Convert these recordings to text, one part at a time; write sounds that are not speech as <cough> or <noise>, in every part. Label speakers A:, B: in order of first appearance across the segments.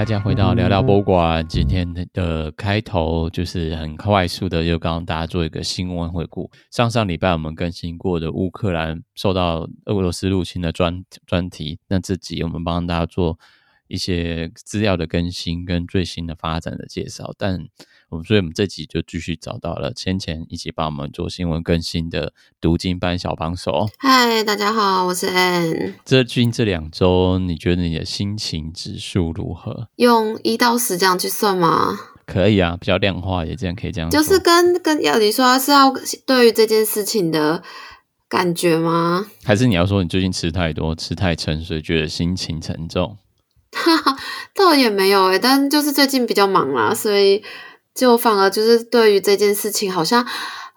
A: 大家回到聊聊博物馆。今天的开头就是很快速的，就刚刚大家做一个新闻回顾。上上礼拜我们更新过的乌克兰受到俄罗斯入侵的专专题，那这集我们帮大家做一些资料的更新跟最新的发展的介绍。但我们所以，我们这集就继续找到了芊芊一起帮我们做新闻更新的读经班小帮手。
B: 嗨，大家好，我是 Ann。
A: 最近这两周，你觉得你的心情指数如何？
B: 用一到十这样去算吗？
A: 可以啊，比较量化也这样可以这样。
B: 就是跟跟要你说是要对于这件事情的感觉吗？
A: 还是你要说你最近吃太多，吃太撑，所以觉得心情沉重？
B: 哈哈，倒也没有诶，但就是最近比较忙啦，所以。就反而就是对于这件事情，好像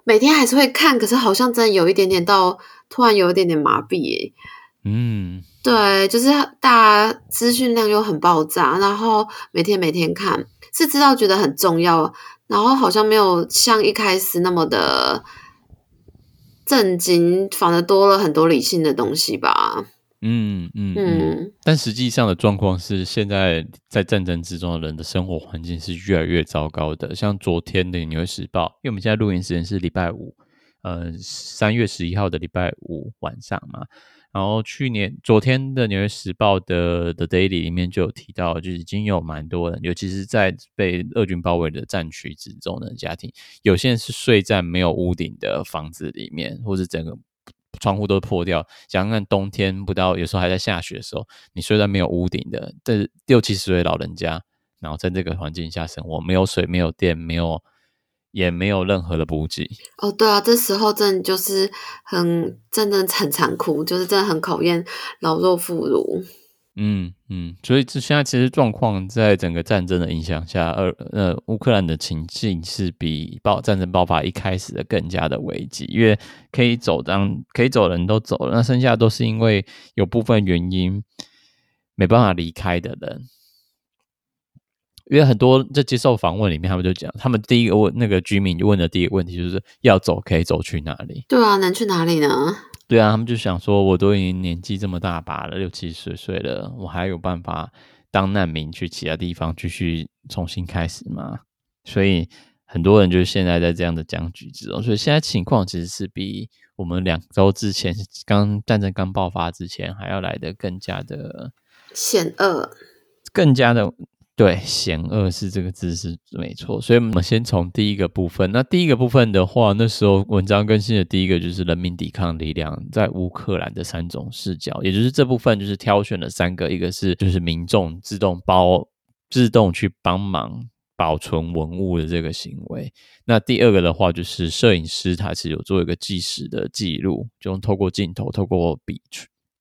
B: 每天还是会看，可是好像真的有一点点到突然有一点点麻痹诶。
A: 嗯，
B: 对，就是大家资讯量又很爆炸，然后每天每天看，是知道觉得很重要，然后好像没有像一开始那么的震惊，反而多了很多理性的东西吧。
A: 嗯嗯嗯，但实际上的状况是，现在在战争之中的人的生活环境是越来越糟糕的。像昨天的《纽约时报》，因为我们现在录音时间是礼拜五，呃，三月十一号的礼拜五晚上嘛。然后去年昨天的《纽约时报》的的 Daily 里面就有提到，就是已经有蛮多人，尤其是在被俄军包围的战区之中的家庭，有些人是睡在没有屋顶的房子里面，或是整个。窗户都破掉，想想看冬天不到，有时候还在下雪的时候，你虽然没有屋顶的，但六七十岁老人家，然后在这个环境下生活，没有水，没有电，没有，也没有任何的补给。
B: 哦，对啊，这时候真的就是很，真的很残酷，就是真的很考验老弱妇孺。
A: 嗯嗯，所以这现在其实状况在整个战争的影响下，呃呃，乌克兰的情境是比爆战争爆发一开始的更加的危急，因为可以走当可以走的人都走了，那剩下都是因为有部分原因没办法离开的人。因为很多在接受访问里面，他们就讲，他们第一个问那个居民就问的第一个问题就是要走可以走去哪里？
B: 对啊，能去哪里呢？
A: 对啊，他们就想说，我都已经年纪这么大把了，六七十岁了，我还有办法当难民去其他地方继续重新开始吗？所以很多人就是现在在这样的僵局之中，所以现在情况其实是比我们两周之前刚战争刚爆发之前还要来的更加的
B: 险恶，
A: 更加的。对，险恶是这个字是没错，所以我们先从第一个部分。那第一个部分的话，那时候文章更新的第一个就是人民抵抗力量在乌克兰的三种视角，也就是这部分就是挑选了三个，一个是就是民众自动包自动去帮忙保存文物的这个行为。那第二个的话就是摄影师他是有做一个纪实的记录，就用透过镜头、透过笔，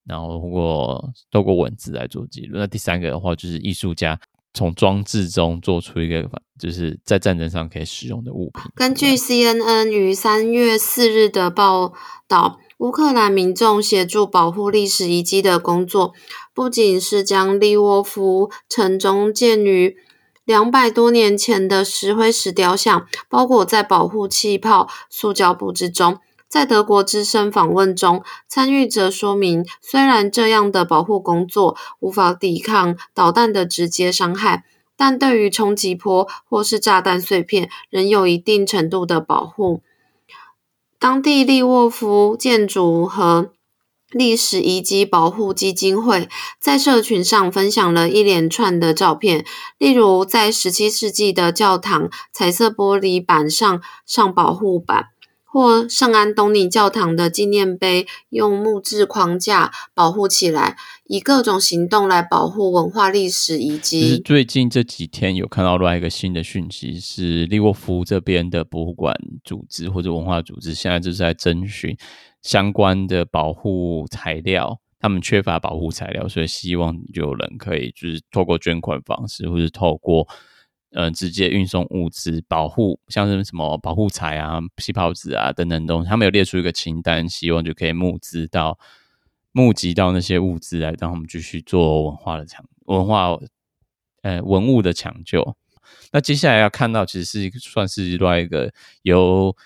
A: 然后通过透过文字来做记录。那第三个的话就是艺术家。从装置中做出一个，就是在战争上可以使用的物品。
B: 根据 CNN 于三月四日的报道，乌克兰民众协助保护历史遗迹的工作，不仅是将利沃夫城中建于两百多年前的石灰石雕像包裹在保护气泡塑胶布之中。在德国之声访问中，参与者说明，虽然这样的保护工作无法抵抗导弹的直接伤害，但对于冲击波或是炸弹碎片，仍有一定程度的保护。当地利沃夫建筑和历史遗迹保护基金会在社群上分享了一连串的照片，例如在十七世纪的教堂彩色玻璃板上上保护板。或圣安东尼教堂的纪念碑用木质框架保护起来，以各种行动来保护文化历史遗迹。
A: 最近这几天有看到另外一个新的讯息，是利沃夫这边的博物馆组织或者文化组织，现在就是在征询相关的保护材料，他们缺乏保护材料，所以希望有人可以就是透过捐款方式，或者透过。呃，直接运送物资，保护像是什么保护材啊、气泡纸啊等等东西，他们有列出一个清单，希望就可以募资到募集到那些物资来，让他们继续做文化的抢文化，呃，文物的抢救。那接下来要看到，其实是算是另外一个由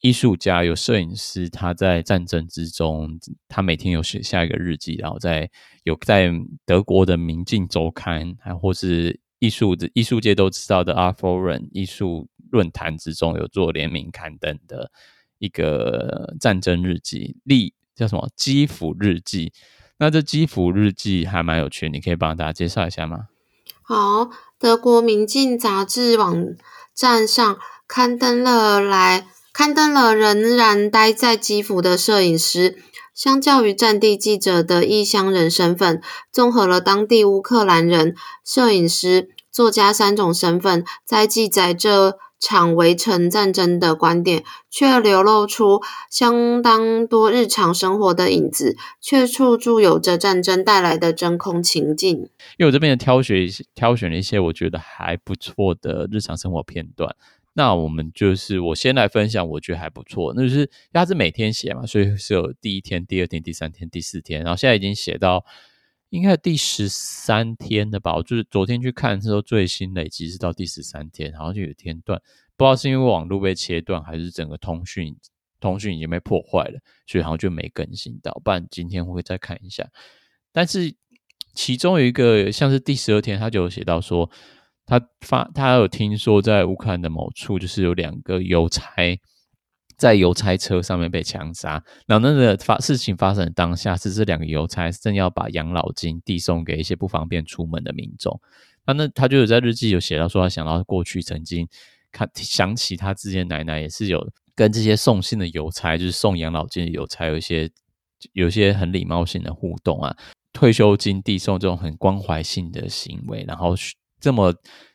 A: 艺术家、有摄影师，他在战争之中，他每天有写下一个日记，然后在有在德国的《明镜周刊》，还或是艺术的艺术界都知道的 Art Forum 艺术论坛之中有做联名刊登的一个战争日记，历叫什么《基辅日记》。那这《基辅日记》还蛮有趣，你可以帮大家介绍一下吗？
B: 好，德国《明镜》杂志网站上刊登了来刊登了仍然待在基辅的摄影师，相较于战地记者的异乡人身份，综合了当地乌克兰人、摄影师、作家三种身份，在记载这场围城战争的观点，却流露出相当多日常生活的影子，却处处有着战争带来的真空情境。
A: 因为我这边挑选挑选了一些我觉得还不错的日常生活片段，那我们就是我先来分享，我觉得还不错，那就是他是每天写嘛，所以是有第一天、第二天、第三天、第四天，然后现在已经写到应该第十三天的吧？我就是昨天去看的时候，最新累积是到第十三天，然后就有天断。不知道是因为网络被切断，还是整个通讯通讯已经被破坏了，所以好像就没更新到。不然今天会再看一下。但是其中有一个像是第十二天，他就有写到说，他发他有听说在乌克兰的某处，就是有两个邮差在邮差车上面被枪杀。然后那个发事情发生的当下，是这两个邮差正要把养老金递送给一些不方便出门的民众。那那他就有在日记有写到说，他想到过去曾经。看想起他之前奶奶也是有跟这些送信的邮差，就是送养老金的邮差，有一些有一些很礼貌性的互动啊，退休金递送这种很关怀性的行为，然后这么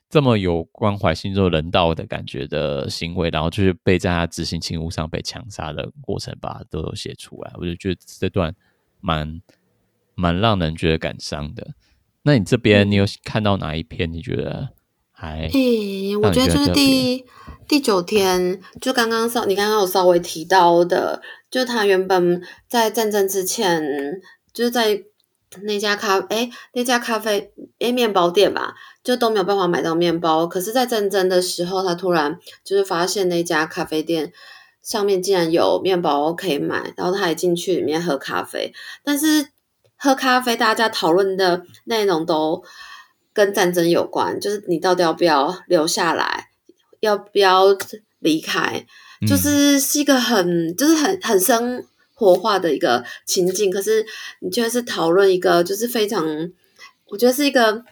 A: 这么有关怀性、这种人道的感觉的行为，然后就是被在他执行勤务上被枪杀的过程，把它都有写出来，我就觉得这段蛮蛮让人觉得感伤的。那你这边你有看到哪一篇？你觉得？诶、
B: 欸，我觉得就是第第九天，就刚刚稍你刚刚有稍微提到的，就他原本在战争之前，就是在那家咖诶、欸、那家咖啡诶面包店吧，就都没有办法买到面包。可是，在战争的时候，他突然就是发现那家咖啡店上面竟然有面包可以买，然后他还进去里面喝咖啡。但是喝咖啡，大家讨论的内容都。跟战争有关，就是你到底要不要留下来，要不要离开，就是是一个很，就是很很生活化的一个情景。可是你却是讨论一个，就是非常，我觉得是一个，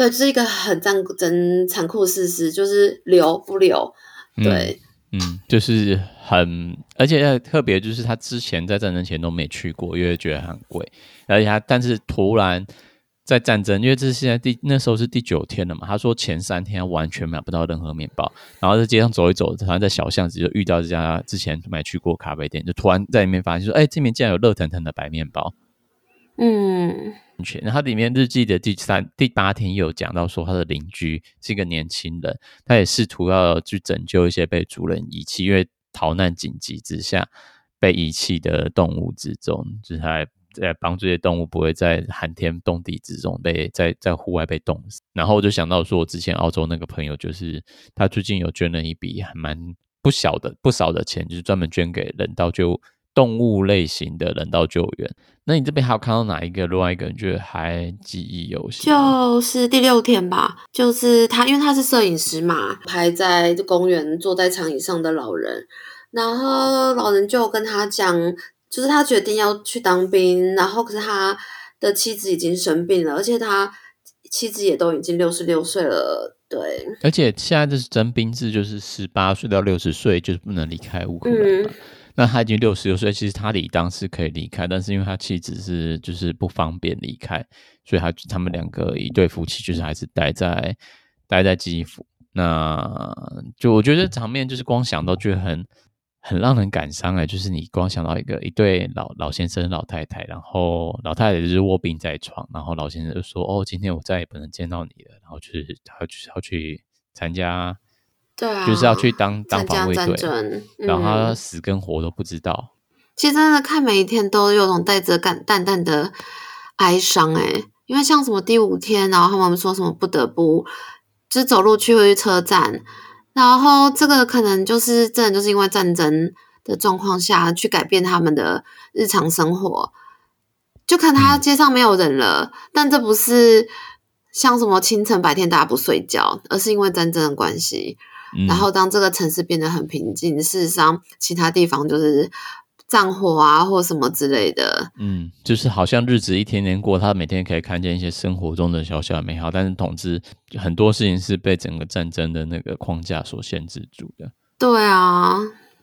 B: 对，就是一个很战争残酷事实，就是留不留，对，
A: 嗯，嗯，就是很，而且特别就是他之前在战争前都没去过，因为觉得很贵，而且他但是突然。在战争，因为这是现在第那时候是第九天了嘛。他说前三天完全买不到任何面包，然后在街上走一走，突然在小巷子就遇到这家之前没去过咖啡店，就突然在里面发现说：“哎、欸，这边竟然有热腾腾的白面包。”嗯，然后里面日记的第三、第八天有讲到说，他的邻居是一个年轻人，他也试图要去拯救一些被主人遗弃，因为逃难紧急之下被遗弃的动物之中，就是他。在帮助这些动物不会在寒天冻地之中被在在户外被冻死，然后我就想到说，我之前澳洲那个朋友，就是他最近有捐了一笔还蛮不小的不少的钱，就是专门捐给人道救动物类型的人道救援。那你这边还有看到哪一个另外一个人觉得还记忆犹新？
B: 就是第六天吧，就是他，因为他是摄影师嘛，拍在公园坐在长椅上的老人，然后老人就跟他讲。就是他决定要去当兵，然后可是他的妻子已经生病了，而且他妻子也都已经六十六岁了，对。
C: 而且现在这是征兵制，就是十八岁到六十岁就是不能离开乌克兰。嗯。那他已经六十六岁，其实他理当是可以离开，但是因为他妻子是就是不方便离开，所以他他们两个一对夫妻就是还是待在待在基辅。那就我觉得场面就是光想到就很。很让人感伤哎，就是你光想到一个一对老老先生、老太太，然后老太太就是卧病在床，然后老先生就说：“哦，今天我再也不能见到你了。”然后就是他就是要去参加，
B: 对啊，
A: 就是要去当当防卫队，
B: 嗯、
A: 然后他死跟活都不知道。
B: 其实真的看每一天都有种带着感淡淡的哀伤哎，因为像什么第五天，然后他们说什么不得不就是走路去回车站。然后这个可能就是真的就是因为战争的状况下去改变他们的日常生活，就看他街上没有人了，嗯、但这不是像什么清晨白天大家不睡觉，而是因为战争的关系。嗯、然后当这个城市变得很平静，事实上其他地方就是。战火啊，或什么之类的，
A: 嗯，就是好像日子一天天过，他每天可以看见一些生活中的小小的美好，但是统治很多事情是被整个战争的那个框架所限制住的。
B: 对啊，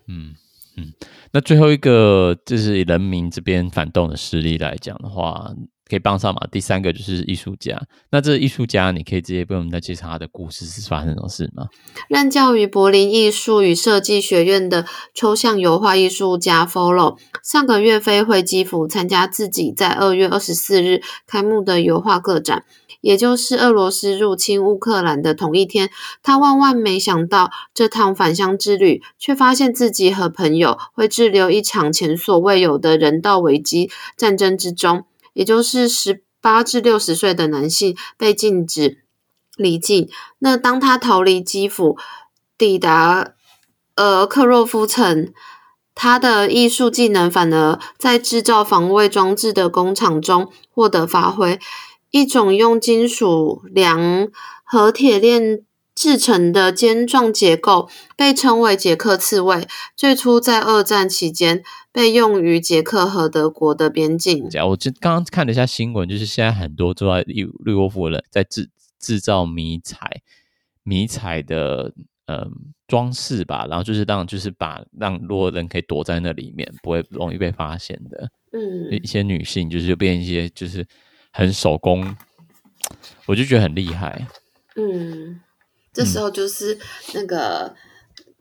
A: 嗯嗯，那最后一个就是以人民这边反动的势力来讲的话。可以帮上嘛？第三个就是艺术家。那这个艺术家，你可以直接跟我们再介绍他的故事是发生什么事吗？
B: 任教于柏林艺术与设计学院的抽象油画艺术家 Follow，上个月飞回基辅参加自己在二月二十四日开幕的油画个展，也就是俄罗斯入侵乌克兰的同一天。他万万没想到，这趟返乡之旅，却发现自己和朋友会滞留一场前所未有的人道危机战争之中。也就是十八至六十岁的男性被禁止离境。那当他逃离基辅，抵达呃克洛夫城，他的艺术技能反而在制造防卫装置的工厂中获得发挥。一种用金属梁和铁链制成的尖状结构，被称为捷克刺猬。最初在二战期间。被用于捷克和德国的边境。
A: 我就刚刚看了一下新闻，就是现在很多住在利利沃夫的人在制制造迷彩迷彩的嗯装饰吧，然后就是让就是把让如果人可以躲在那里面，不会容易被发现的。嗯，一些女性就是变一些就是很手工，我就觉得很厉害。
B: 嗯，这时候就是那个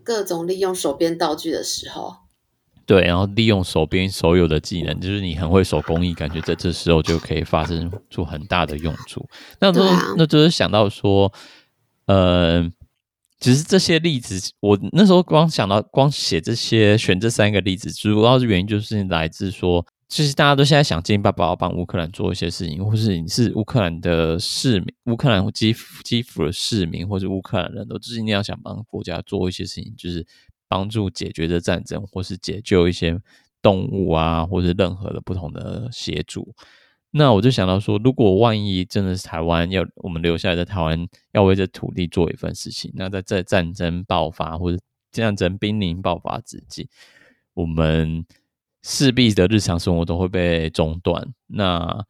B: 各种利用手边道具的时候。
A: 对，然后利用手边所有的技能，就是你很会手工艺，感觉在这时候就可以发生出很大的用处。那都、啊、那就是想到说，呃，其实这些例子，我那时候光想到光写这些，选这三个例子，主要的原因就是来自说，其实大家都现在想尽办法要帮乌克兰做一些事情，或是你是乌克兰的市民，乌克兰基辅基辅的市民，或是乌克兰人都就是一定要想帮国家做一些事情，就是。帮助解决这战争，或是解救一些动物啊，或是任何的不同的协助。那我就想到说，如果万一真的是台湾要我们留下来的台湾要为这土地做一份事情，那在这战争爆发或者战争濒临爆发之际，我们势必的日常生活都会被中断。那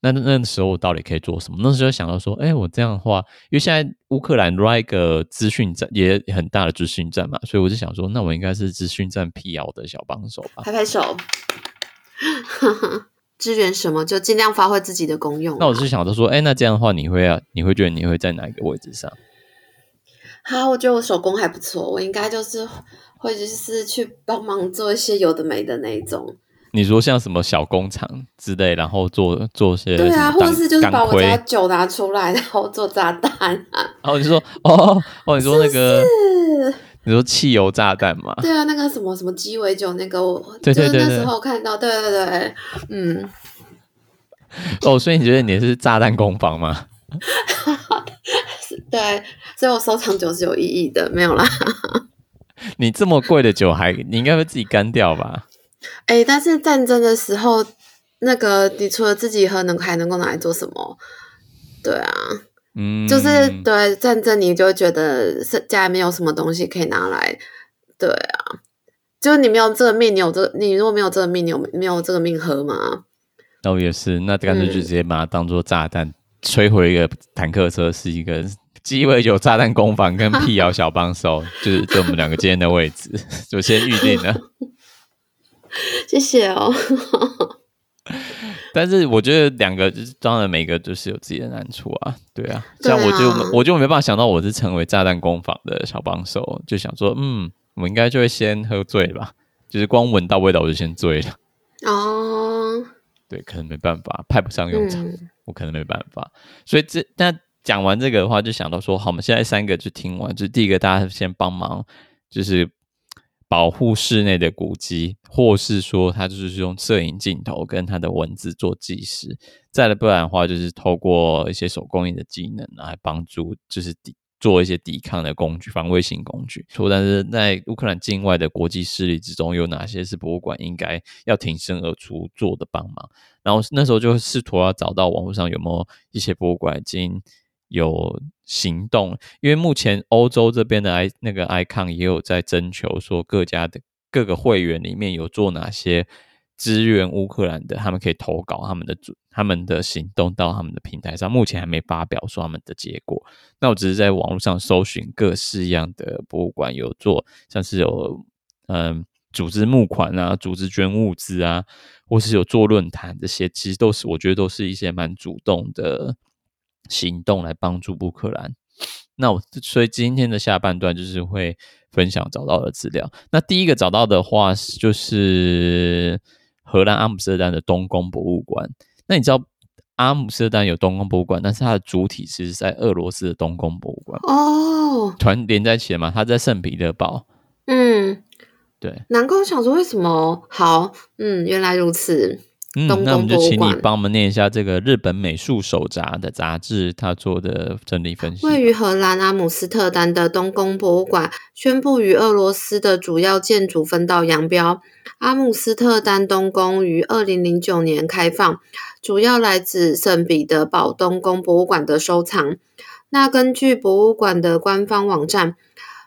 A: 那那时候我到底可以做什么？那时候想到说，哎、欸，我这样的话，因为现在乌克兰来一个资讯站，也很大的资讯站嘛，所以我就想说，那我应该是资讯站辟谣的小帮手吧？
B: 拍拍手，<laughs> 支援什么就尽量发挥自己的功用。
A: 那我就想着说，哎、欸，那这样的话，你会啊？你会觉得你会在哪一个位置上？
B: 好，我觉得我手工还不错，我应该就是会就是去帮忙做一些有的没的那一种。
A: 你说像什么小工厂之类，然后做做些
B: 对啊，或者是就是把我家酒拿出来，然后做炸弹啊。<laughs>
A: 然后你说哦哦，你说那个，是是你说汽油炸弹嘛？
B: 对啊，那个什么什么鸡尾酒那个，我就是那时候看到，对对对，对，嗯。
A: 哦，所以你觉得你是炸弹工坊吗？<laughs>
B: 对，所以我收藏酒是有意义的，没有啦。
A: 你这么贵的酒还，你应该会自己干掉吧？
B: 哎、欸，但是战争的时候，那个你除了自己喝，能还能够拿来做什么？对啊，嗯，就是对战争，你就会觉得是家里面有什么东西可以拿来？对啊，就是你没有这个命，你有这个，你如果没有这个命，你有没有这个命喝吗？
A: 哦，也是，那干脆就直接把它当做炸弹，摧毁一个坦克车，是一个鸡尾酒炸弹工坊跟辟谣小帮手，<laughs> 就是就我们两个今天的位置，<laughs> 就先预定了。<laughs>
B: 谢谢哦，
A: 但是我觉得两个就是当然每个都是有自己的难处啊，对啊，像我就、啊、我就没办法想到我是成为炸弹工坊的小帮手，就想说嗯，我应该就会先喝醉吧，就是光闻到味道我就先醉了。哦，对，可能没办法派不上用场，嗯、我可能没办法，所以这那讲完这个的话，就想到说好，我们现在三个就听完，就第一个大家先帮忙，就是。保护室内的古迹，或是说他就是用摄影镜头跟他的文字做纪实，再不然的话就是透过一些手工艺的技能来帮助，就是抵做一些抵抗的工具、防卫性工具。说，但是在乌克兰境外的国际势力之中，有哪些是博物馆应该要挺身而出做的帮忙？然后那时候就试图要找到网络上有没有一些博物馆已经有行动，因为目前欧洲这边的 i 那个 icon 也有在征求说各家的各个会员里面有做哪些。支援乌克兰的，他们可以投稿他们的主，他们的行动到他们的平台上，目前还没发表说他们的结果。那我只是在网络上搜寻各式样的博物馆有做，像是有嗯组织募款啊，组织捐物资啊，或是有做论坛，这些其实都是我觉得都是一些蛮主动的行动来帮助乌克兰。那我所以今天的下半段就是会分享找到的资料。那第一个找到的话就是。荷兰阿姆斯特丹的东宫博物馆，那你知道阿姆斯特丹有东宫博物馆，但是它的主体其实在俄罗斯的东宫博物馆哦，团连在一起的嘛，它在圣彼得堡。嗯，对，
B: 难怪我想说为什么好，嗯，原来如此。
A: 嗯，那我们就请你帮我们念一下这个日本美术手札的杂志，他做的整理分析。
B: 位于荷兰阿姆斯特丹的东宫博物馆宣布与俄罗斯的主要建筑分道扬镳。阿姆斯特丹东宫于二零零九年开放，主要来自圣彼得堡东宫博物馆的收藏。那根据博物馆的官方网站，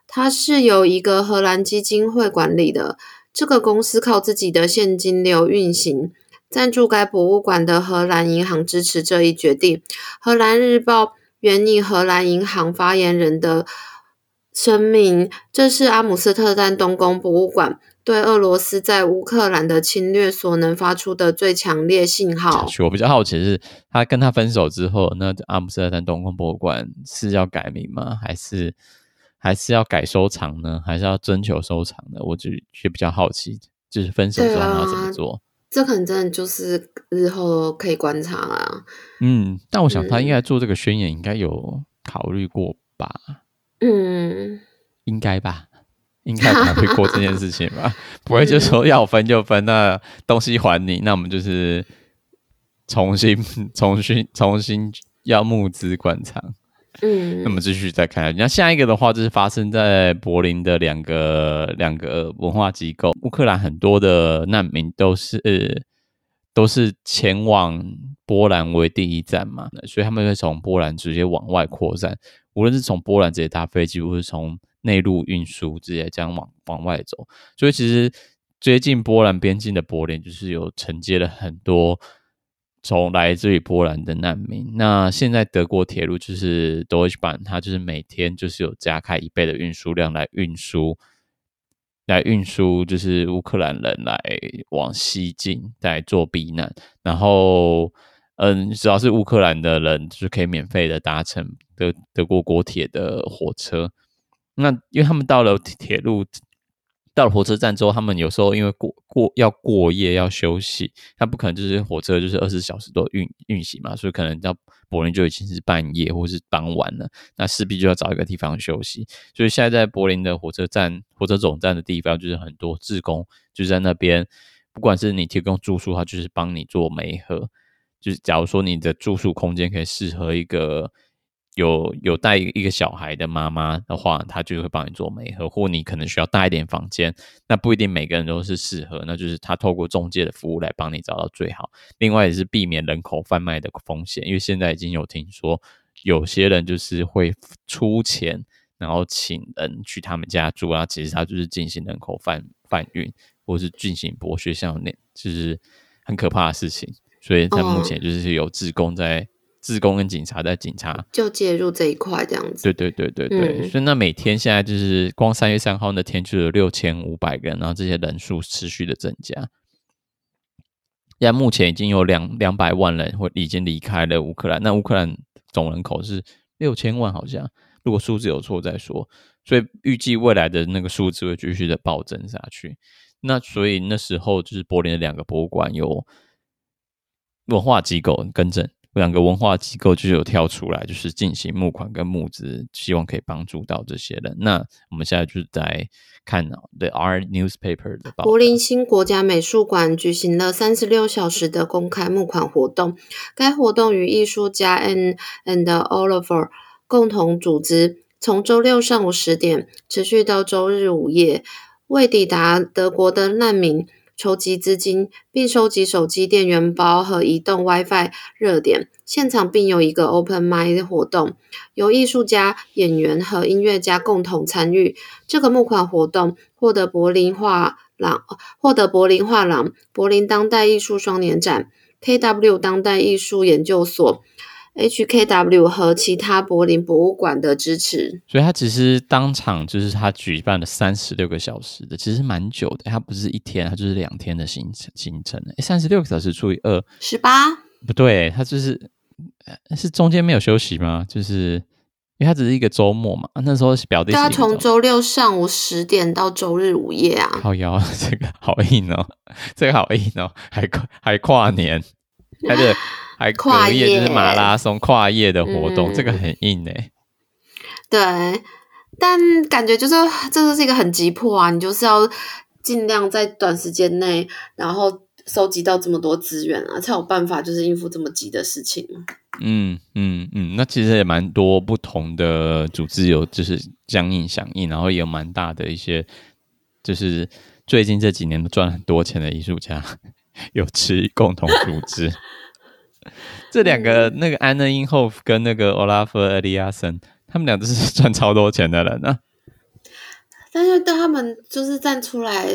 B: 它是由一个荷兰基金会管理的，这个公司靠自己的现金流运行。赞助该博物馆的荷兰银行支持这一决定。荷兰日报援引荷兰银行发言人的声明：“这是阿姆斯特丹东宫博物馆对俄罗斯在乌克兰的侵略所能发出的最强烈信号。”
A: 我比较好奇的是，他跟他分手之后，那阿姆斯特丹东宫博物馆是要改名吗？还是还是要改收藏呢？还是要征求收藏呢？我就也比较好奇，就是分手之后他要怎么做？
B: 这可能真的就是日后可以观察啊。
A: 嗯，但我想他应该做这个宣言，应该有考虑过吧？嗯，应该吧，应该考虑过这件事情吧？不会就说要分就分，那东西还你，那我们就是重新、<laughs> 重新、重新要募资馆藏。嗯，那么继续再看，那下一个的话就是发生在柏林的两个两个文化机构。乌克兰很多的难民都是都是前往波兰为第一站嘛，所以他们会从波兰直接往外扩散，无论是从波兰直接搭飞机，或是从内陆运输，直接这样往往外走。所以其实接近波兰边境的柏林，就是有承接了很多。从来自于波兰的难民，那现在德国铁路就是 Deutsche Bahn，它就是每天就是有加开一倍的运输量来运输，来运输就是乌克兰人来往西进来做避难，然后嗯，只要是乌克兰的人，就是可以免费的搭乘德德国国铁的火车，那因为他们到了铁路。到了火车站之后，他们有时候因为过过要过夜要休息，他不可能就是火车就是二十四小时都运运行嘛，所以可能到柏林就已经是半夜或是傍晚了，那势必就要找一个地方休息。所以现在在柏林的火车站、火车总站的地方，就是很多志工就在那边，不管是你提供住宿，他就是帮你做媒合，就是假如说你的住宿空间可以适合一个。有有带一个小孩的妈妈的话，她就会帮你做媒合，或你可能需要大一点房间，那不一定每个人都是适合，那就是他透过中介的服务来帮你找到最好。另外也是避免人口贩卖的风险，因为现在已经有听说有些人就是会出钱，然后请人去他们家住啊，其实他就是进行人口贩贩运，或是进行剥削，像那就是很可怕的事情。所以他目前就是有志工在。志工跟警察在警察
B: 就介入这一块，这样子。
A: 对对对对对，嗯、所以那每天现在就是光三月三号那天就有六千五百个人，然后这些人数持续的增加。现在目前已经有两两百万人或已经离开了乌克兰，那乌克兰总人口是六千万，好像如果数字有错再说。所以预计未来的那个数字会继续的暴增下去。那所以那时候就是柏林的两个博物馆有文化机构更正。两个文化机构就有跳出来，就是进行募款跟募资，希望可以帮助到这些人。那我们现在就是在看 The R Newspaper 的报。
B: 柏林新国家美术馆举行了三十六小时的公开募款活动，该活动与艺术家 N and Oliver 共同组织。从周六上午十点持续到周日午夜，为抵达德国的难民筹集资金，并收集手机电源包和移动 WiFi 热点。现场并有一个 Open Mic 活动，由艺术家、演员和音乐家共同参与。这个募款活动获得柏林画廊、获得柏林画廊、柏林当代艺术双年展、KW 当代艺术研究所。HKW 和其他柏林博物馆的支持，
A: 所以他其实当场就是他举办了三十六个小时的，其实蛮久的。他不是一天，他就是两天的行程行程。诶，三十六个小时除以二，
B: 十八？
A: 不对，他就是是中间没有休息吗？就是因为他只是一个周末嘛。那时候表弟
B: 他从周六上午十点到周日午夜啊。
A: 好腰，<laughs> 这个好硬哦，这个好硬哦，还跨还跨年，还是。还跨夜就是马拉松跨夜的活动，嗯、这个很硬诶、欸。
B: 对，但感觉就是这就是一个很急迫啊，你就是要尽量在短时间内，然后收集到这么多资源啊，才有办法就是应付这么急的事情。
A: 嗯嗯嗯，那其实也蛮多不同的组织有就是相应响应，然后也有蛮大的一些，就是最近这几年都赚了很多钱的艺术家 <laughs> 有持共同组织。<laughs> 这两个，那个安娜因霍夫跟那个奥拉夫·埃利亚森，他们俩都是赚超多钱的人呢。<laughs>
B: 但是，当他们就是站出来，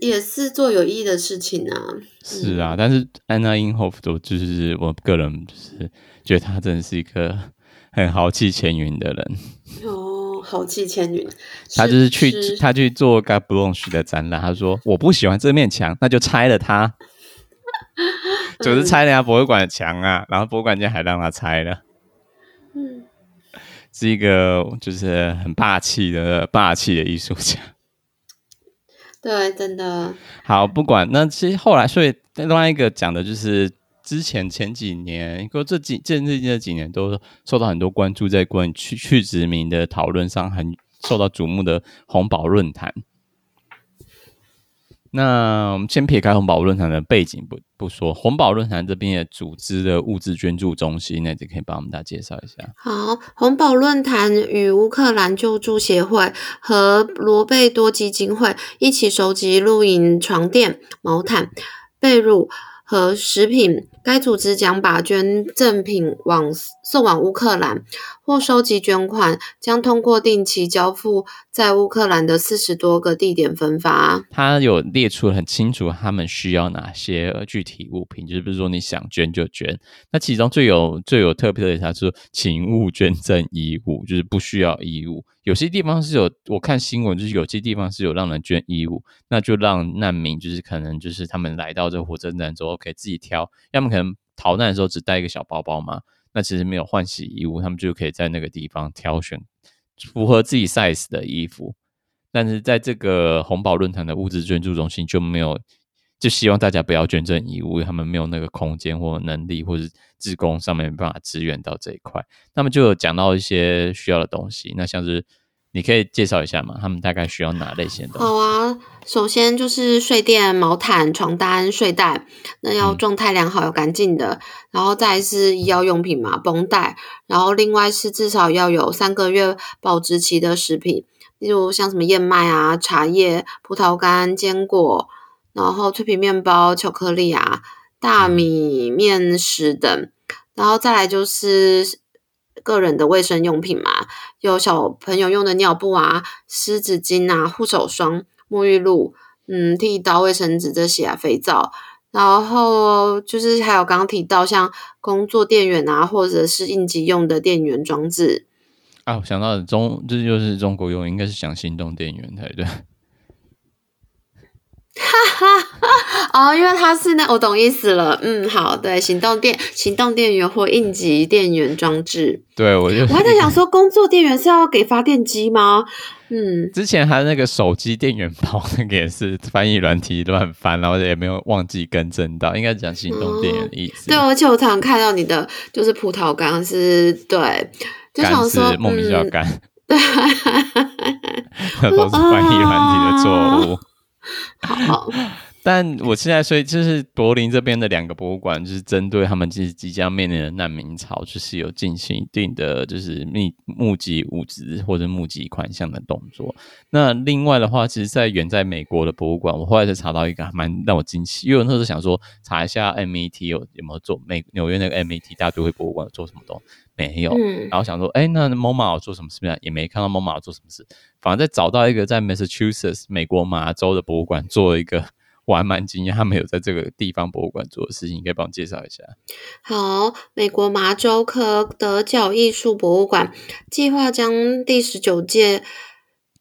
B: 也是做有意义的事情啊。
A: 是啊，但是安娜因霍夫都就是我个人就是觉得他真的是一个很豪气千云的人。
B: 哦，豪气千云。<laughs>
A: 他就是去是他去做盖布隆许的展览，他说我不喜欢这面墙，那就拆了它。就是拆人家博物馆的墙啊，然后博物馆家还让他拆了，嗯，是一个就是很霸气的霸气的艺术家，
B: 对，真的。
A: 好，不管那其实后来，所以另外一个讲的就是之前前几年，或这几近最近这几年都受到很多关注，在关于去去殖民的讨论上很受到瞩目的红宝论坛。那我们先撇开红宝论坛的背景不不说，红宝论坛这边也组织的物资捐助中心，那就可以帮我们大家介绍一下。
B: 好，红宝论坛与乌克兰救助协会和罗贝多基金会一起收集露营床垫、毛毯、被褥。和食品，该组织将把捐赠品往送往乌克兰，或收集捐款，将通过定期交付在乌克兰的四十多个地点分发。
A: 他有列出很清楚，他们需要哪些具体物品，就是比如说你想捐就捐。那其中最有最有特别的，他说请勿捐赠衣物，就是不需要衣物。有些地方是有，我看新闻就是有些地方是有让人捐衣物，那就让难民就是可能就是他们来到这火车站之后可以自己挑，要么可能逃难的时候只带一个小包包嘛，那其实没有换洗衣物，他们就可以在那个地方挑选符合自己 size 的衣服。但是在这个红宝论坛的物资捐助中心就没有，就希望大家不要捐赠衣物，他们没有那个空间或能力，或是志工上面没办法支援到这一块。那么就有讲到一些需要的东西，那像是。你可以介绍一下吗？他们大概需要哪类型的？
B: 好啊，首先就是睡垫、毛毯、床单、睡袋，那要状态良好、又干净的。嗯、然后再是医药用品嘛，绷带。然后另外是至少要有三个月保质期的食品，例如像什么燕麦啊、茶叶、葡萄干、坚果，然后脆皮面包、巧克力啊、大米面食等。嗯、然后再来就是。个人的卫生用品嘛，有小朋友用的尿布啊、湿纸巾啊、护手霜、沐浴露、嗯、剃刀、卫生纸这些啊、肥皂，然后就是还有刚刚提到像工作电源啊，或者是应急用的电源装置。
A: 啊，我想到的中，这就是中国用，应该是想行动电源才对。
B: 哈哈，哦，因为它是那，我懂意思了。嗯，好，对，行动电、行动电源或应急电源装置。
A: 对，我就我
B: 还在想说，工作电源是要给发电机吗？嗯，
A: 之前还有那个手机电源包，那个也是翻译软体乱翻，然后也没有忘记更正到，应该讲行动电源的意思。
B: 嗯、对，而且我常常看到你的就是葡萄干是，对，就想说
A: 莫名其妙干，
B: 对，<laughs> <laughs>
A: 那都是翻译软体的错误。<laughs>
B: 好，<laughs>
A: 但我现在所以就是柏林这边的两个博物馆，就是针对他们就是即将面临的难民潮，就是有进行一定的就是密募集物资或者募集款项的动作。那另外的话，其实，在远在美国的博物馆，我后来才查到一个还蛮让我惊奇，因为我那时候想说查一下 MET 有有没有做美纽约那个 MET 大都会博物馆做什么东。没有，嗯、然后想说，哎，那 MoMA 做什么事情？也没看到 MoMA 做什么事，反而在找到一个在 Massachusetts 美国麻州的博物馆做一个，我还蛮惊讶，他们有在这个地方博物馆做的事情，你可以帮我介绍一下。
B: 好，美国麻州科德角艺术博物馆计划将第十九届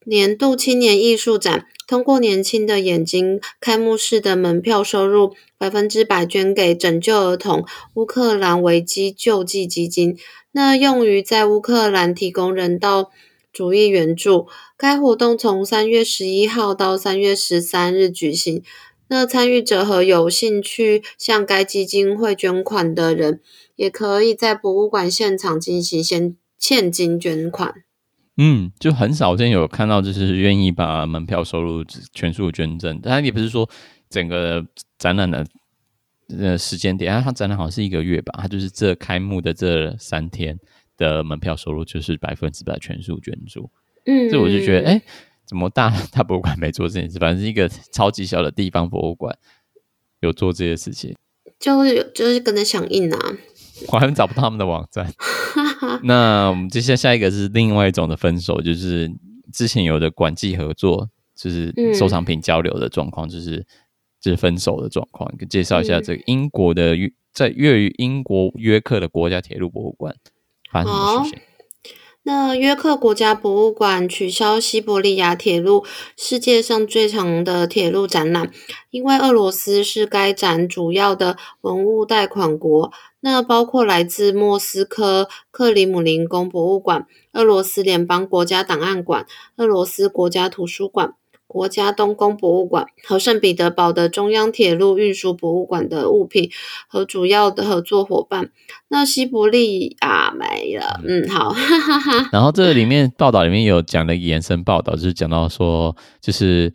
B: 年度青年艺术展通过年轻的眼睛开幕式的门票收入百分之百捐给拯救儿童乌克兰危机救济基金。那用于在乌克兰提供人道主义援助。该活动从三月十一号到三月十三日举行。那参与者和有兴趣向该基金会捐款的人，也可以在博物馆现场进行现现金捐款。
A: 嗯，就很少见有看到就是愿意把门票收入全数捐赠，但也不是说整个展览的。呃，时间点，它展览好像是一个月吧，它就是这开幕的这三天的门票收入就是百分之百全数捐助。嗯，所以我就觉得，哎、欸，怎么大 <laughs> 大博物馆没做这件事？反正是一个超级小的地方博物馆有做这些事情，
B: 就是就是跟着响应啊。
A: 我还找不到他们的网站。<laughs> 那我们接下下一个是另外一种的分手，就是之前有的馆际合作，就是收藏品交流的状况，就是。是分手的状况，介绍一下这个英国的约在位于英国约克的国家铁路博物馆发生什么事情？
B: 那约克国家博物馆取消西伯利亚铁路世界上最长的铁路展览，因为俄罗斯是该展主要的文物贷款国。那包括来自莫斯科克里姆林宫博物馆、俄罗斯联邦国家档案馆、俄罗斯国家图书馆。国家东宫博物馆和圣彼得堡的中央铁路运输博物馆的物品和主要的合作伙伴。那西伯利亚没了，嗯，好。
A: 哈哈哈然后这里面报道里面有讲的延伸报道，就是讲到说，就是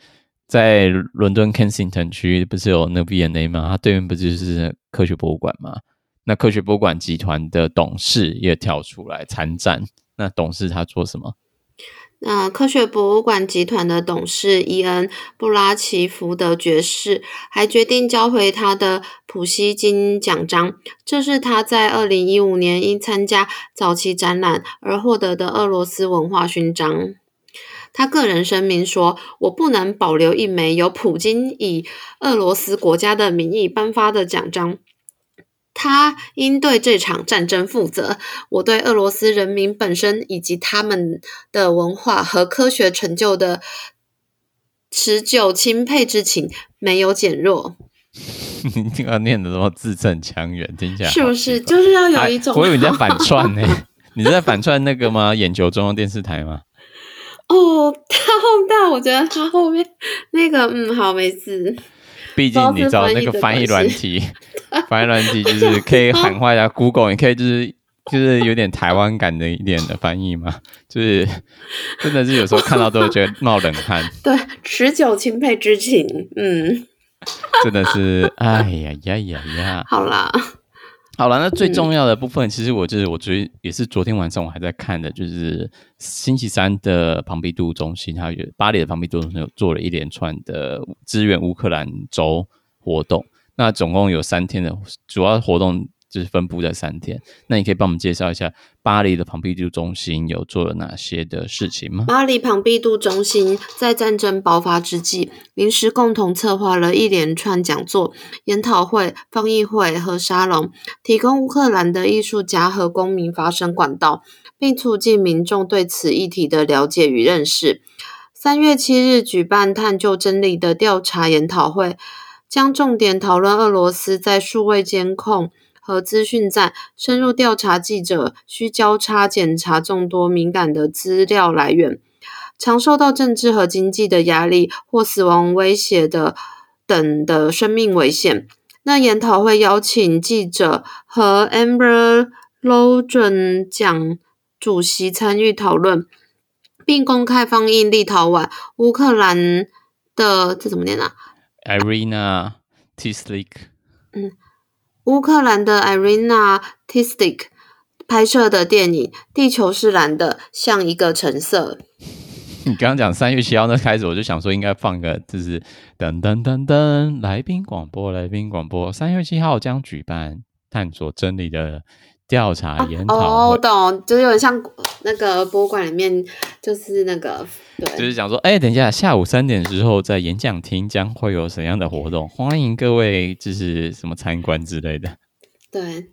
A: 在伦敦 Kensington 区不是有那个 V&A 吗？它对面不就是科学博物馆吗？那科学博物馆集团的董事也跳出来参战。那董事他做什么？
B: 那科学博物馆集团的董事伊恩·布拉奇福德爵士还决定交回他的普希金奖章，这是他在二零一五年因参加早期展览而获得的俄罗斯文化勋章。他个人声明说：“我不能保留一枚由普京以俄罗斯国家的名义颁发的奖章。”他应对这场战争负责。我对俄罗斯人民本身以及他们的文化和科学成就的持久钦佩之情没有减弱。
A: 你这个念的这么字正腔圆，听起来
B: 是不是就是要有一种？
A: 我以为你在反串呢。<laughs> 你是在反串那个吗？眼球中央电视台吗？
B: 哦，他后面，我觉得他后面那个，嗯，好，没事。
A: 毕竟你知道那个翻译软体，翻译软体就是可以喊话一下 <laughs> Google，你可以就是就是有点台湾感的一点的翻译嘛，就是真的是有时候看到都会觉得冒冷汗。<laughs>
B: 对，持久钦佩之情，嗯，
A: 真的是，哎呀呀呀呀！
B: 好啦。
A: 好了，那最重要的部分，嗯、其实我就是我昨也是昨天晚上我还在看的，就是星期三的庞毕度中心，还有巴黎的庞毕度中心有做了一连串的支援乌克兰州活动，那总共有三天的主要活动。就是分布在三天，那你可以帮我们介绍一下巴黎的庞毕度中心有做了哪些的事情吗？
B: 巴黎庞毕度中心在战争爆发之际，临时共同策划了一连串讲座、研讨会、放映会和沙龙，提供乌克兰的艺术家和公民发声管道，并促进民众对此议题的了解与认识。三月七日举办探究真理的调查研讨会，将重点讨论俄罗斯在数位监控。和资讯战深入调查，记者需交叉检查众多敏感的资料来源，常受到政治和经济的压力或死亡威胁的等的生命危险。那研讨会邀请记者和 Amber Lodgen 奖主席参与讨论，并公开放映立陶宛、乌克兰的这怎么念啊
A: Irina Tislik。
B: 嗯，乌克兰的 Irina Tislik 拍摄的电影《地球是蓝的，像一个橙色》。<laughs>
A: 你刚刚讲三月七号那开始，我就想说应该放个就是噔噔噔噔来宾广播，来宾广播，三月七号将举办探索真理的。调查研讨、
B: 啊、哦，我懂，就是有点像那个博物馆里面，就是那个，对，
A: 就是讲说，哎、欸，等一下，下午三点之后在演讲厅将会有怎样的活动？欢迎各位，就是什么参观之类的。
B: 对，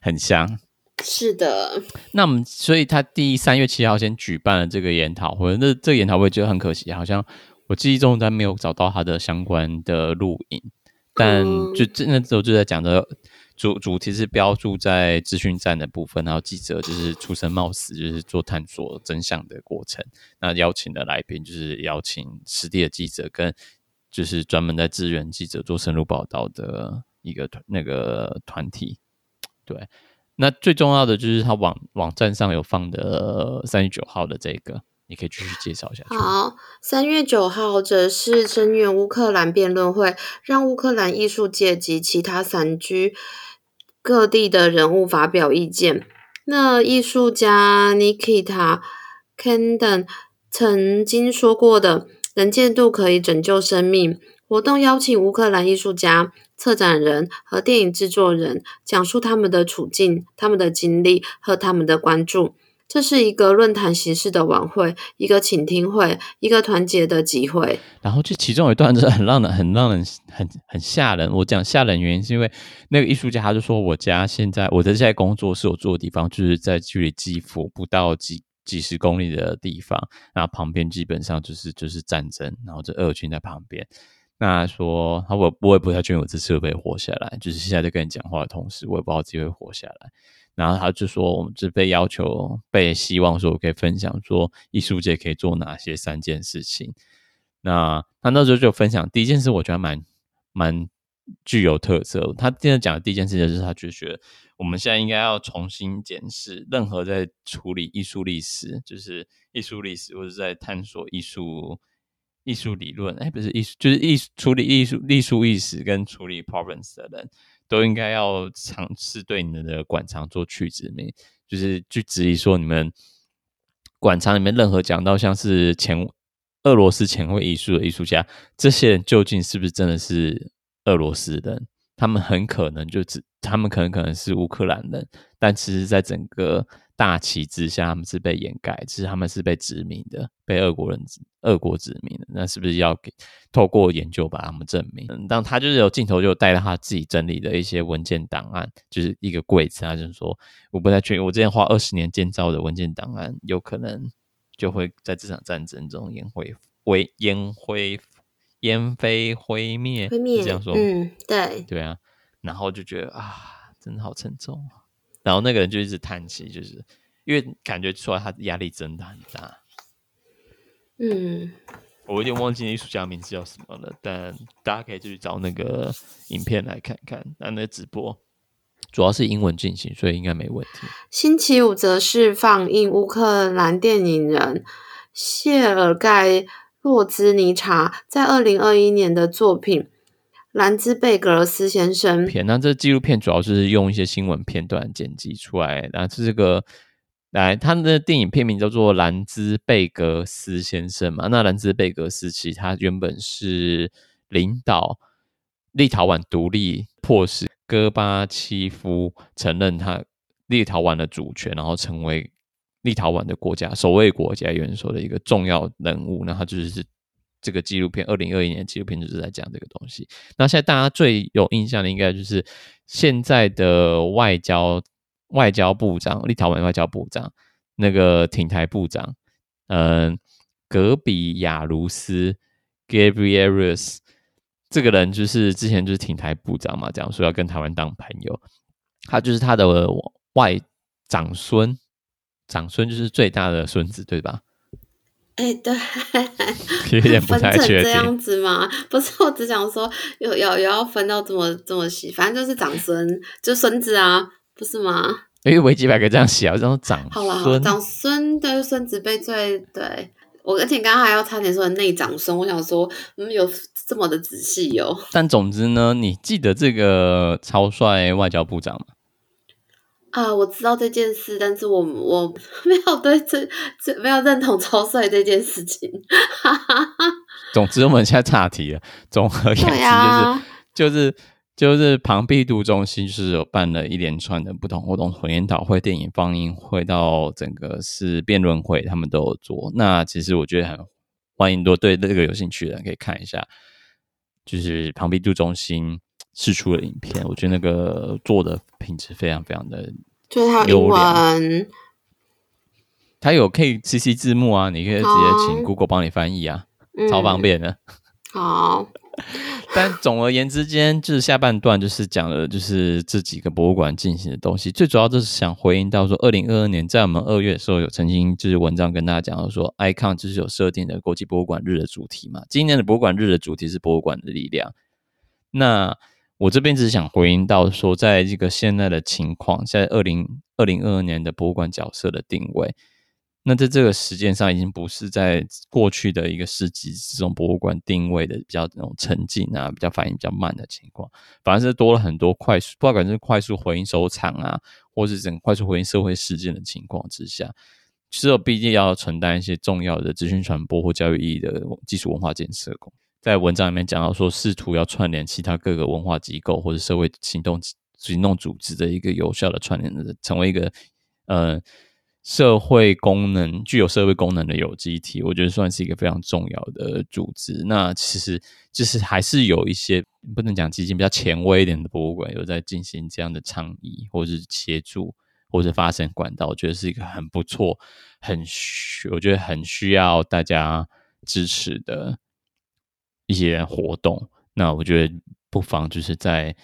A: 很像。
B: 是的。
A: 那我们，所以他第三月七号先举办了这个研讨会，那这个研讨会就很可惜，好像我记忆中他没有找到他的相关的录影，但就真的时候就在讲的。主主题是标注在资讯站的部分，然后记者就是出生冒死，就是做探索真相的过程。那邀请的来宾就是邀请实地的记者，跟就是专门在支援记者做深入报道的一个团那个团体。对，那最重要的就是他网网站上有放的三月九号的这个，你可以继续介绍一下。
B: 好，三月九号则是声援乌克兰辩论会，让乌克兰艺术界及其他散居。各地的人物发表意见。那艺术家 Nikita k e n d e n 曾经说过的“能见度可以拯救生命”活动，邀请乌克兰艺术家、策展人和电影制作人讲述他们的处境、他们的经历和他们的关注。这是一个论坛形式的晚会，一个倾听会，一个团结的集会。
A: 然后，这其中有一段真的很让人、很让人、很很吓人。我讲吓人原因是因为那个艺术家他就说：“我家现在，我的现在工作是我住的地方，就是在距离基辅不到几几十公里的地方。那旁边基本上就是就是战争，然后这俄军在旁边。那说他我我也不太确定我这次会不会活下来。就是现在在跟你讲话的同时，我也不知道自己会活下来。”然后他就说，我们就被要求、被希望说，可以分享说，艺术界可以做哪些三件事情。那他那时候就分享第一件事，我觉得蛮蛮具有特色。他今天讲的第一件事情就是，他就觉得我们现在应该要重新检视任何在处理艺术历史，就是艺术历史或者在探索艺术艺术理论，哎，不是艺术，就是艺处理艺术艺术意识跟处理 problems 的人。都应该要尝试对你们的馆藏做去殖民，就是去质疑说你们馆藏里面任何讲到像是前俄罗斯前卫艺术的艺术家，这些人究竟是不是真的是俄罗斯人？他们很可能就只，他们可能可能是乌克兰人，但其实在整个。大旗之下，他们是被掩盖，其实他们是被殖民的，被俄国人、俄国殖民的。那是不是要给透过研究把他们证明？嗯，当他就是有镜头，就带到他自己整理的一些文件档案，就是一个柜子。他就是说，我不太确定，我之前花二十年建造的文件档案，有可能就会在这场战争中烟灰灰烟灰烟飞灰灭。灰灭这样说，
B: 嗯，对，
A: 对啊。然后就觉得啊，真的好沉重。然后那个人就一直叹气，就是因为感觉出来他压力真的很大。
B: 嗯，
A: 我有点忘记艺术家名字叫什么了，但大家可以去找那个影片来看看。那那直播主要是英文进行，所以应该没问题。
B: 星期五则是放映乌克兰电影人谢尔盖洛兹尼查在二零二一年的作品。兰兹贝格斯先生
A: 片，那这纪录片主要就是用一些新闻片段剪辑出来，然后这个来他们的电影片名叫做《兰兹贝格斯先生》嘛。那兰兹贝格斯其实他原本是领导立陶宛独立，迫使戈巴契夫承认他立陶宛的主权，然后成为立陶宛的国家首位国家元首的一个重要人物。那他就是。这个纪录片，二零二一年纪录片就是在讲这个东西。那现在大家最有印象的，应该就是现在的外交外交部长，立陶宛外交部长那个挺台部长，嗯，格比亚卢斯 （Gabrielius） 这个人，就是之前就是挺台部长嘛，讲说要跟台湾当朋友。他就是他的外长孙，长孙就是最大的孙子，对吧？
B: 哎、欸，对，<laughs>
A: 有点不太确定。
B: 这样子吗？不是，我只想说，有有有要分到这么这么细，反正就是长孙，就孙子啊，不是吗？
A: 因为维基百科这样写，好像长孙。
B: 好了，长孙对孙子辈最对。我而且刚刚还要差点说内长孙，我想说，嗯，有这么的仔细哟、哦。
A: 但总之呢，你记得这个超帅外交部长吗？
B: 啊，我知道这件事，但是我我没有对这这没有认同超帅这件事情。<laughs>
A: 总之，我们现在岔题了。总而言之，就是、啊、就是就是庞毕度中心是有办了一连串的不同活动，从研讨会、电影放映会到整个是辩论会，他们都有做。那其实我觉得很欢迎，多对这个有兴趣的人可以看一下，就是庞毕度中心。释出的影片，我觉得那个做的品质非常非常的，
B: 就是它有英文，
A: 它有可以 CC 字幕啊，你可以直接请 Google 帮你翻译啊，嗯、超方便的。
B: 好，<laughs>
A: 但总而言之，今天就是下半段就是讲了，就是这几个博物馆进行的东西，最主要就是想回应到说，二零二二年在我们二月的时候有曾经就是文章跟大家讲到说，ICON 就是有设定的国际博物馆日的主题嘛，今年的博物馆日的主题是博物馆的力量，那。我这边只是想回应到说，在这个现在的情况，在二零二零二二年的博物馆角色的定位，那在这个时间上已经不是在过去的一个世纪这种博物馆定位的比较那种沉静啊，比较反应比较慢的情况，反而是多了很多快速，不管是快速回应收藏啊，或是整快速回应社会事件的情况之下，只有毕竟要承担一些重要的资讯传播或教育意义的技术文化建设工。在文章里面讲到说，试图要串联其他各个文化机构或者社会行动行动组织的一个有效的串联，成为一个呃社会功能具有社会功能的有机体，我觉得算是一个非常重要的组织。那其实就是还是有一些不能讲基金比较前卫一点的博物馆有在进行这样的倡议，或者是协助，或者发声管道，我觉得是一个很不错，很需我觉得很需要大家支持的。一些活动，那我觉得不妨就是在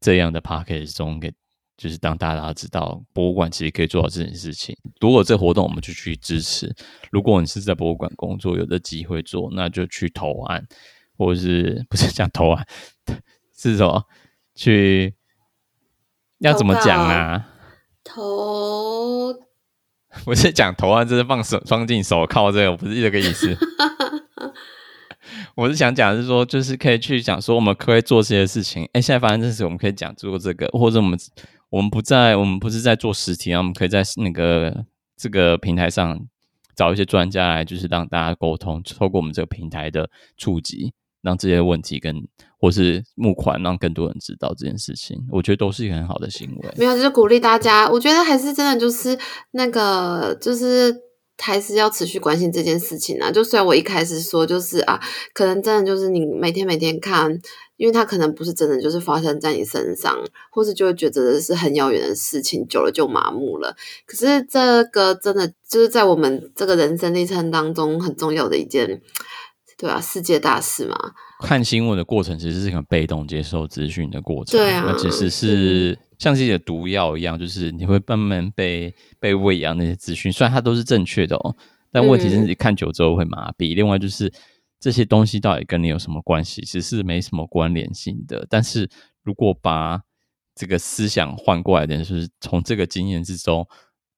A: 这样的 p a c k a g e 中给，就是当大家知道博物馆其实可以做到这件事情。如果这活动我们就去支持，如果你是在博物馆工作，有的机会做，那就去投案，或者是不是讲投案，是什么？去要怎么讲啊？
B: 投
A: 不是讲投案，就是放手放进手铐这个，不是这个意思。<laughs> 我是想讲，是说，就是可以去讲说，我们可以做这些事情。哎，现在发生这事，我们可以讲做这个，或者我们我们不在，我们不是在做实体，然后我们可以在那个这个平台上找一些专家来，就是让大家沟通，透过我们这个平台的触及，让这些问题跟或是募款，让更多人知道这件事情。我觉得都是一个很好的行为。
B: 没有，就是鼓励大家。我觉得还是真的，就是那个，就是。还是要持续关心这件事情啊！就虽然我一开始说就是啊，可能真的就是你每天每天看，因为它可能不是真的就是发生在你身上，或是就会觉得是很遥远的事情，久了就麻木了。可是这个真的就是在我们这个人生历程当中很重要的一件，对啊，世界大事嘛。
A: 看新闻的过程其实是很被动接受资讯的过程，
B: 对啊，
A: 那其实是。像自己的毒药一样，就是你会慢慢被被喂养那些资讯，虽然它都是正确的哦，但问题是你看久之后会麻痹。嗯、另外就是这些东西到底跟你有什么关系？其实是没什么关联性的。但是如果把这个思想换过来的，就是从这个经验之中，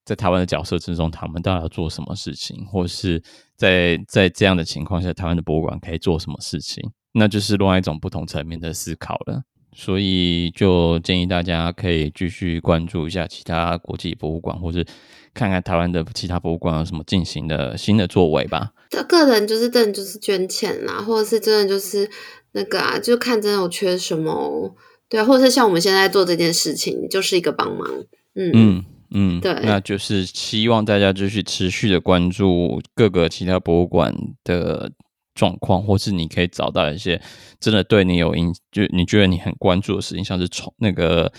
A: 在台湾的角色之中，他们到底要做什么事情，或是在在这样的情况下，台湾的博物馆可以做什么事情？那就是另外一种不同层面的思考了。所以就建议大家可以继续关注一下其他国际博物馆，或是看看台湾的其他博物馆有什么进行的新的作为吧。
B: 个人就是真的就是捐钱啦，或者是真的就是那个啊，就看真的有缺什么，对啊，或者是像我们现在做这件事情，就是一个帮忙。嗯嗯
A: 嗯，对，那就是希望大家继续持续的关注各个其他博物馆的。状况，或是你可以找到一些真的对你有影，就你觉得你很关注的事情，像是从那个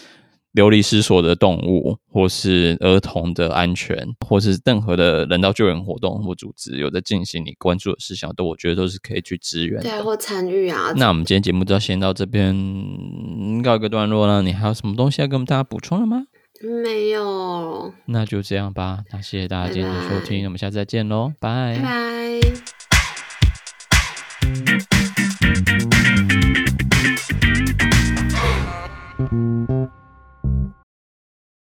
A: 流离失所的动物，或是儿童的安全，或是任何的人道救援活动或组织有在进行你关注的事项，都我觉得都是可以去支援，
B: 对，或参与啊。
A: 那我们今天节目就要先到这边告一个段落了。你还有什么东西要跟我们大家补充的吗？
B: 没有。
A: 那就这样吧。那谢谢大家今天的收听，拜拜，我们下次再见喽，拜
B: 拜。